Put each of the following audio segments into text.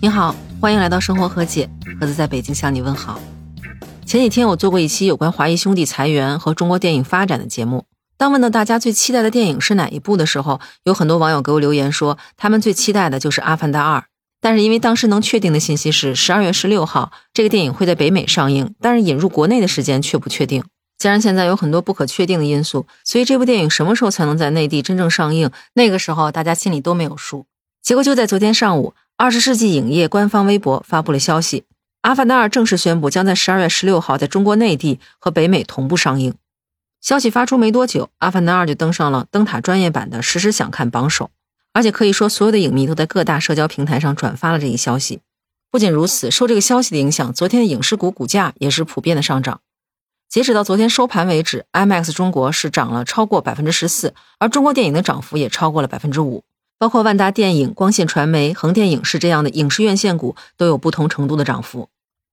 你好，欢迎来到生活和解，盒子在北京向你问好。前几天我做过一期有关华谊兄弟裁员和中国电影发展的节目。当问到大家最期待的电影是哪一部的时候，有很多网友给我留言说，他们最期待的就是《阿凡达二》。但是因为当时能确定的信息是十二月十六号这个电影会在北美上映，但是引入国内的时间却不确定。加上现在有很多不可确定的因素，所以这部电影什么时候才能在内地真正上映，那个时候大家心里都没有数。结果就在昨天上午，二十世纪影业官方微博发布了消息。《阿凡达二》正式宣布将在十二月十六号在中国内地和北美同步上映。消息发出没多久，《阿凡达二》就登上了灯塔专业版的实时想看榜首，而且可以说所有的影迷都在各大社交平台上转发了这一消息。不仅如此，受这个消息的影响，昨天的影视股股价也是普遍的上涨。截止到昨天收盘为止，IMAX 中国是涨了超过百分之十四，而中国电影的涨幅也超过了百分之五。包括万达电影、光线传媒、横店影视这样的影视院线股都有不同程度的涨幅。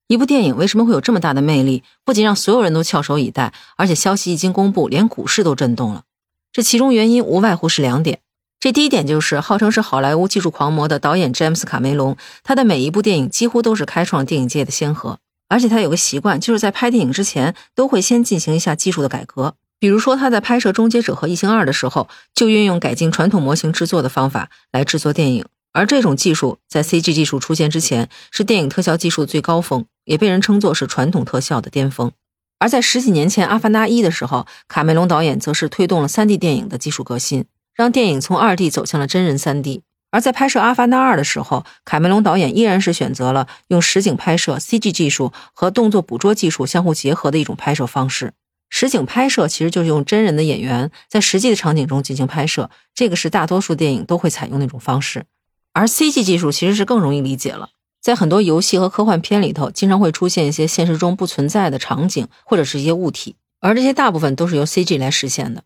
一部电影为什么会有这么大的魅力？不仅让所有人都翘首以待，而且消息一经公布，连股市都震动了。这其中原因无外乎是两点。这第一点就是号称是好莱坞技术狂魔的导演詹姆斯·卡梅隆，他的每一部电影几乎都是开创电影界的先河，而且他有个习惯，就是在拍电影之前都会先进行一下技术的改革。比如说他在拍摄《终结者》和《异形二》的时候，就运用改进传统模型制作的方法来制作电影。而这种技术在 CG 技术出现之前，是电影特效技术的最高峰，也被人称作是传统特效的巅峰。而在十几年前《阿凡达一》的时候，卡梅隆导演则是推动了 3D 电影的技术革新，让电影从 2D 走向了真人 3D。而在拍摄《阿凡达二》的时候，卡梅隆导演依然是选择了用实景拍摄、CG 技术和动作捕捉技术相互结合的一种拍摄方式。实景拍摄其实就是用真人的演员在实际的场景中进行拍摄，这个是大多数电影都会采用那种方式。而 CG 技术其实是更容易理解了，在很多游戏和科幻片里头，经常会出现一些现实中不存在的场景或者是一些物体，而这些大部分都是由 CG 来实现的。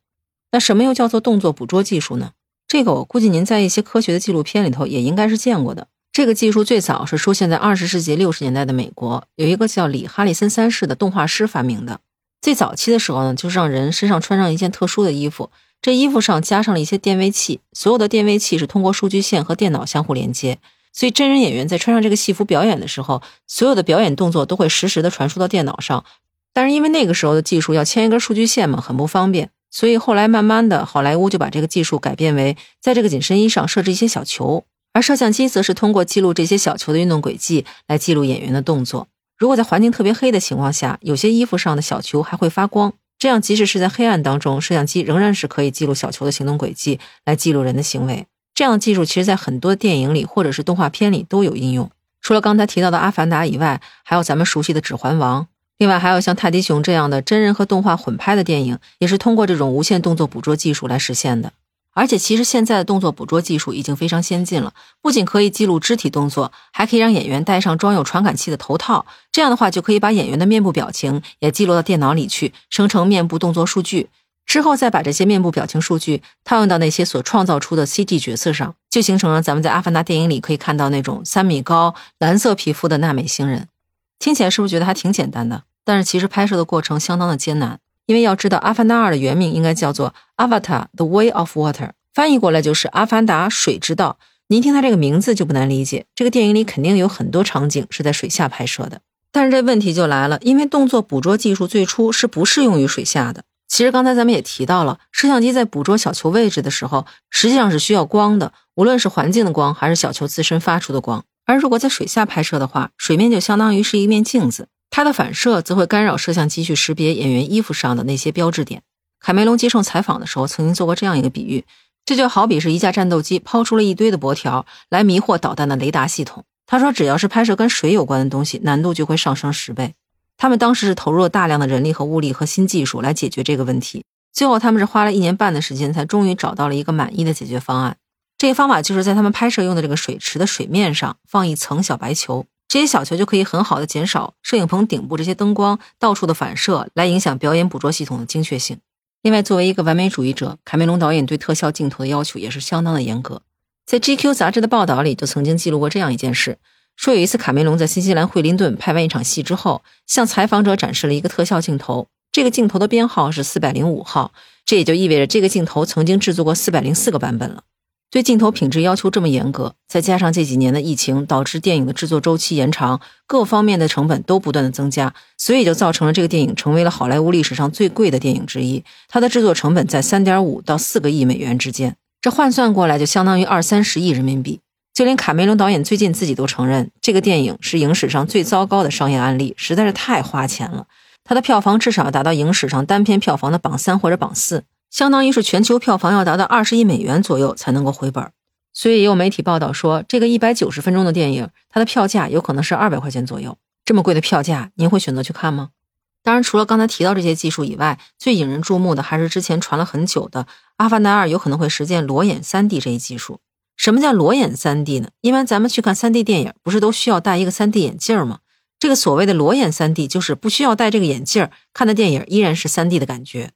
那什么又叫做动作捕捉技术呢？这个我估计您在一些科学的纪录片里头也应该是见过的。这个技术最早是出现在二十世纪六十年代的美国，有一个叫李哈里森三世的动画师发明的。最早期的时候呢，就是让人身上穿上一件特殊的衣服。这衣服上加上了一些电位器，所有的电位器是通过数据线和电脑相互连接，所以真人演员在穿上这个戏服表演的时候，所有的表演动作都会实时的传输到电脑上。但是因为那个时候的技术要牵一根数据线嘛，很不方便，所以后来慢慢的好莱坞就把这个技术改变为在这个紧身衣上设置一些小球，而摄像机则是通过记录这些小球的运动轨迹来记录演员的动作。如果在环境特别黑的情况下，有些衣服上的小球还会发光。这样，即使是在黑暗当中，摄像机仍然是可以记录小球的行动轨迹，来记录人的行为。这样的技术，其实在很多电影里或者是动画片里都有应用。除了刚才提到的《阿凡达》以外，还有咱们熟悉的《指环王》，另外还有像《泰迪熊》这样的真人和动画混拍的电影，也是通过这种无线动作捕捉技术来实现的。而且，其实现在的动作捕捉技术已经非常先进了，不仅可以记录肢体动作，还可以让演员戴上装有传感器的头套。这样的话，就可以把演员的面部表情也记录到电脑里去，生成面部动作数据。之后再把这些面部表情数据套用到那些所创造出的 CG 角色上，就形成了咱们在《阿凡达》电影里可以看到那种三米高、蓝色皮肤的纳美星人。听起来是不是觉得还挺简单的？但是其实拍摄的过程相当的艰难。因为要知道，《阿凡达二》的原名应该叫做《Avatar: The Way of Water》，翻译过来就是《阿凡达水之道》。您听它这个名字就不难理解，这个电影里肯定有很多场景是在水下拍摄的。但是这问题就来了，因为动作捕捉技术最初是不适用于水下的。其实刚才咱们也提到了，摄像机在捕捉小球位置的时候，实际上是需要光的，无论是环境的光还是小球自身发出的光。而如果在水下拍摄的话，水面就相当于是一面镜子。它的反射则会干扰摄像机去识别演员衣服上的那些标志点。卡梅隆接受采访的时候曾经做过这样一个比喻，这就好比是一架战斗机抛出了一堆的箔条来迷惑导弹的雷达系统。他说，只要是拍摄跟水有关的东西，难度就会上升十倍。他们当时是投入了大量的人力和物力和新技术来解决这个问题。最后，他们是花了一年半的时间，才终于找到了一个满意的解决方案。这个方法就是在他们拍摄用的这个水池的水面上放一层小白球。这些小球就可以很好的减少摄影棚顶部这些灯光到处的反射，来影响表演捕捉系统的精确性。另外，作为一个完美主义者，卡梅隆导演对特效镜头的要求也是相当的严格。在 GQ 杂志的报道里，就曾经记录过这样一件事：说有一次卡梅隆在新西兰惠灵顿拍完一场戏之后，向采访者展示了一个特效镜头，这个镜头的编号是四百零五号，这也就意味着这个镜头曾经制作过四百零四个版本了。对镜头品质要求这么严格，再加上这几年的疫情导致电影的制作周期延长，各方面的成本都不断的增加，所以就造成了这个电影成为了好莱坞历史上最贵的电影之一。它的制作成本在三点五到四个亿美元之间，这换算过来就相当于二三十亿人民币。就连卡梅隆导演最近自己都承认，这个电影是影史上最糟糕的商业案例，实在是太花钱了。它的票房至少要达到影史上单片票房的榜三或者榜四。相当于是全球票房要达到二十亿美元左右才能够回本，所以也有媒体报道说，这个一百九十分钟的电影，它的票价有可能是二百块钱左右。这么贵的票价，您会选择去看吗？当然，除了刚才提到这些技术以外，最引人注目的还是之前传了很久的《阿凡达二》有可能会实现裸眼 3D 这一技术。什么叫裸眼 3D 呢？一般咱们去看 3D 电影，不是都需要戴一个 3D 眼镜吗？这个所谓的裸眼 3D，就是不需要戴这个眼镜，看的电影依然是 3D 的感觉。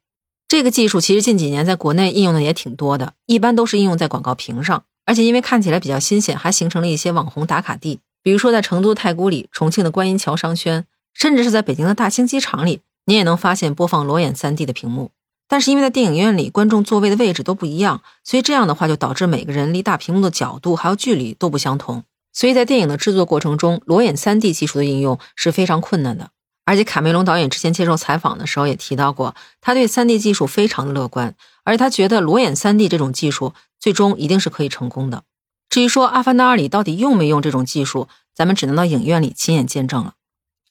这个技术其实近几年在国内应用的也挺多的，一般都是应用在广告屏上，而且因为看起来比较新鲜，还形成了一些网红打卡地。比如说在成都太古里、重庆的观音桥商圈，甚至是在北京的大兴机场里，你也能发现播放裸眼 3D 的屏幕。但是因为在电影院里观众座位的位置都不一样，所以这样的话就导致每个人离大屏幕的角度还有距离都不相同，所以在电影的制作过程中，裸眼 3D 技术的应用是非常困难的。而且卡梅隆导演之前接受采访的时候也提到过，他对 3D 技术非常的乐观，而且他觉得裸眼 3D 这种技术最终一定是可以成功的。至于说《阿凡达二》里到底用没用这种技术，咱们只能到影院里亲眼见证了。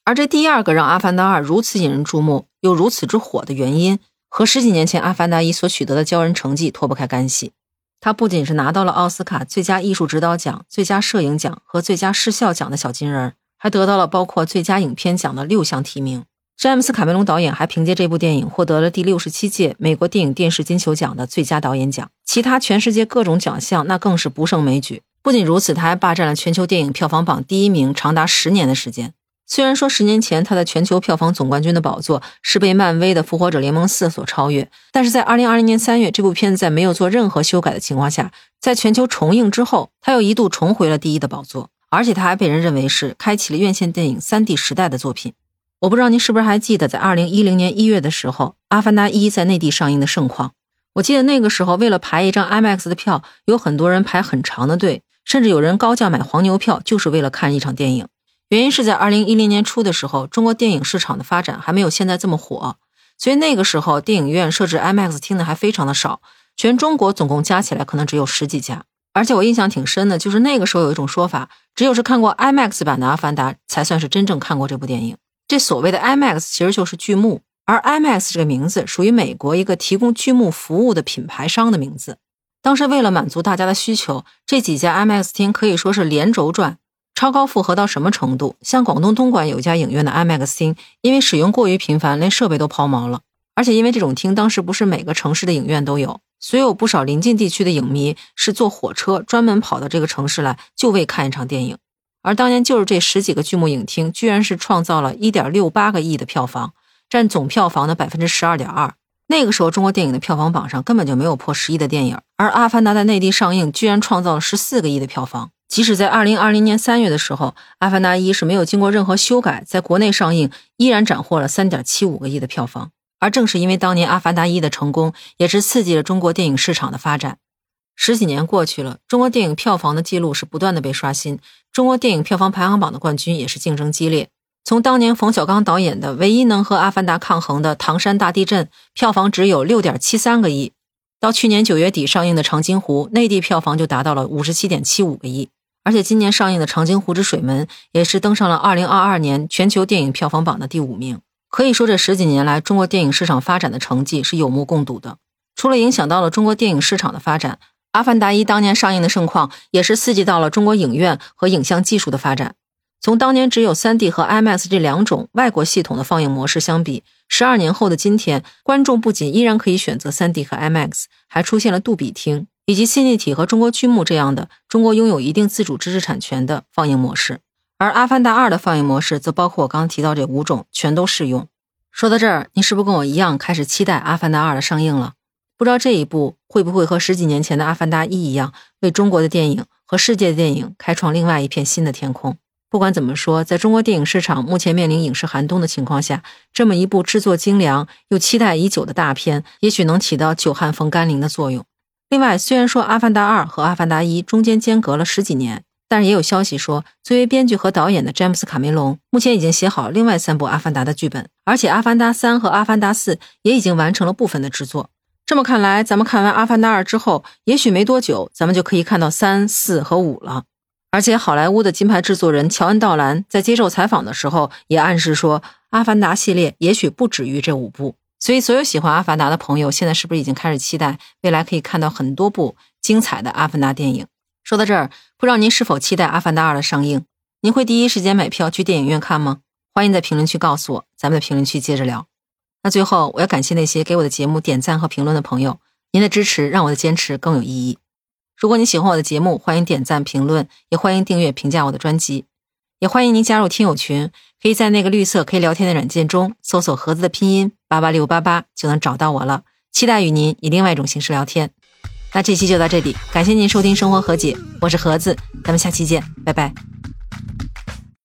而这第二个让《阿凡达二》如此引人注目又如此之火的原因，和十几年前《阿凡达一》所取得的骄人成绩脱不开干系。他不仅是拿到了奥斯卡最佳艺术指导奖、最佳摄影奖和最佳视效奖的小金人儿。还得到了包括最佳影片奖的六项提名。詹姆斯·卡梅隆导演还凭借这部电影获得了第六十七届美国电影电视金球奖的最佳导演奖。其他全世界各种奖项那更是不胜枚举。不仅如此，他还霸占了全球电影票房榜第一名长达十年的时间。虽然说十年前他的全球票房总冠军的宝座是被漫威的《复活者联盟四》所超越，但是在二零二零年三月，这部片子在没有做任何修改的情况下，在全球重映之后，他又一度重回了第一的宝座。而且他还被人认为是开启了院线电影三 D 时代的作品。我不知道您是不是还记得，在二零一零年一月的时候，《阿凡达一》在内地上映的盛况。我记得那个时候，为了排一张 IMAX 的票，有很多人排很长的队，甚至有人高价买黄牛票，就是为了看一场电影。原因是在二零一零年初的时候，中国电影市场的发展还没有现在这么火，所以那个时候电影院设置 IMAX 厅的还非常的少，全中国总共加起来可能只有十几家。而且我印象挺深的，就是那个时候有一种说法，只有是看过 IMAX 版的《阿凡达》，才算是真正看过这部电影。这所谓的 IMAX 其实就是剧目，而 IMAX 这个名字属于美国一个提供剧目服务的品牌商的名字。当时为了满足大家的需求，这几家 IMAX 厅可以说是连轴转，超高负荷到什么程度？像广东东莞有一家影院的 IMAX 厅，因为使用过于频繁，连设备都抛锚了。而且因为这种厅当时不是每个城市的影院都有。所以有不少临近地区的影迷是坐火车专门跑到这个城市来，就为看一场电影。而当年就是这十几个剧目影厅，居然是创造了一点六八个亿的票房，占总票房的百分之十二点二。那个时候，中国电影的票房榜上根本就没有破十亿的电影。而《阿凡达》在内地上映，居然创造了十四个亿的票房。即使在二零二零年三月的时候，《阿凡达一》是没有经过任何修改，在国内上映，依然斩获了三点七五个亿的票房。而正是因为当年《阿凡达一》的成功，也是刺激了中国电影市场的发展。十几年过去了，中国电影票房的记录是不断的被刷新，中国电影票房排行榜的冠军也是竞争激烈。从当年冯小刚导演的唯一能和《阿凡达》抗衡的《唐山大地震》，票房只有六点七三个亿，到去年九月底上映的《长津湖》，内地票房就达到了五十七点七五个亿。而且今年上映的《长津湖之水门》也是登上了二零二二年全球电影票房榜的第五名。可以说，这十几年来，中国电影市场发展的成绩是有目共睹的。除了影响到了中国电影市场的发展，《阿凡达一》当年上映的盛况，也是刺激到了中国影院和影像技术的发展。从当年只有 3D 和 IMAX 这两种外国系统的放映模式相比，十二年后的今天，观众不仅依然可以选择 3D 和 IMAX，还出现了杜比厅以及新立体和中国剧目这样的中国拥有一定自主知识产权的放映模式。而《阿凡达二》的放映模式则包括我刚刚提到这五种，全都适用。说到这儿，你是不是跟我一样开始期待《阿凡达二》的上映了？不知道这一部会不会和十几年前的《阿凡达一》一样，为中国的电影和世界的电影开创另外一片新的天空？不管怎么说，在中国电影市场目前面临影视寒冬的情况下，这么一部制作精良又期待已久的大片，也许能起到久旱逢甘霖的作用。另外，虽然说《阿凡达二》和《阿凡达一》中间间隔了十几年，但是也有消息说，作为编剧和导演的詹姆斯·卡梅隆目前已经写好另外三部《阿凡达》的剧本，而且《阿凡达三》和《阿凡达四》也已经完成了部分的制作。这么看来，咱们看完《阿凡达二》之后，也许没多久，咱们就可以看到三、四和五了。而且，好莱坞的金牌制作人乔恩·道兰在接受采访的时候也暗示说，《阿凡达》系列也许不止于这五部。所以，所有喜欢《阿凡达》的朋友，现在是不是已经开始期待未来可以看到很多部精彩的《阿凡达》电影？说到这儿，不知道您是否期待《阿凡达二》的上映？您会第一时间买票去电影院看吗？欢迎在评论区告诉我，咱们在评论区接着聊。那最后，我要感谢那些给我的节目点赞和评论的朋友，您的支持让我的坚持更有意义。如果你喜欢我的节目，欢迎点赞、评论，也欢迎订阅、评价我的专辑，也欢迎您加入听友群，可以在那个绿色可以聊天的软件中搜索“盒子”的拼音八八六八八就能找到我了。期待与您以另外一种形式聊天。那这期就到这里，感谢您收听《生活和解》，我是盒子，咱们下期见，拜拜。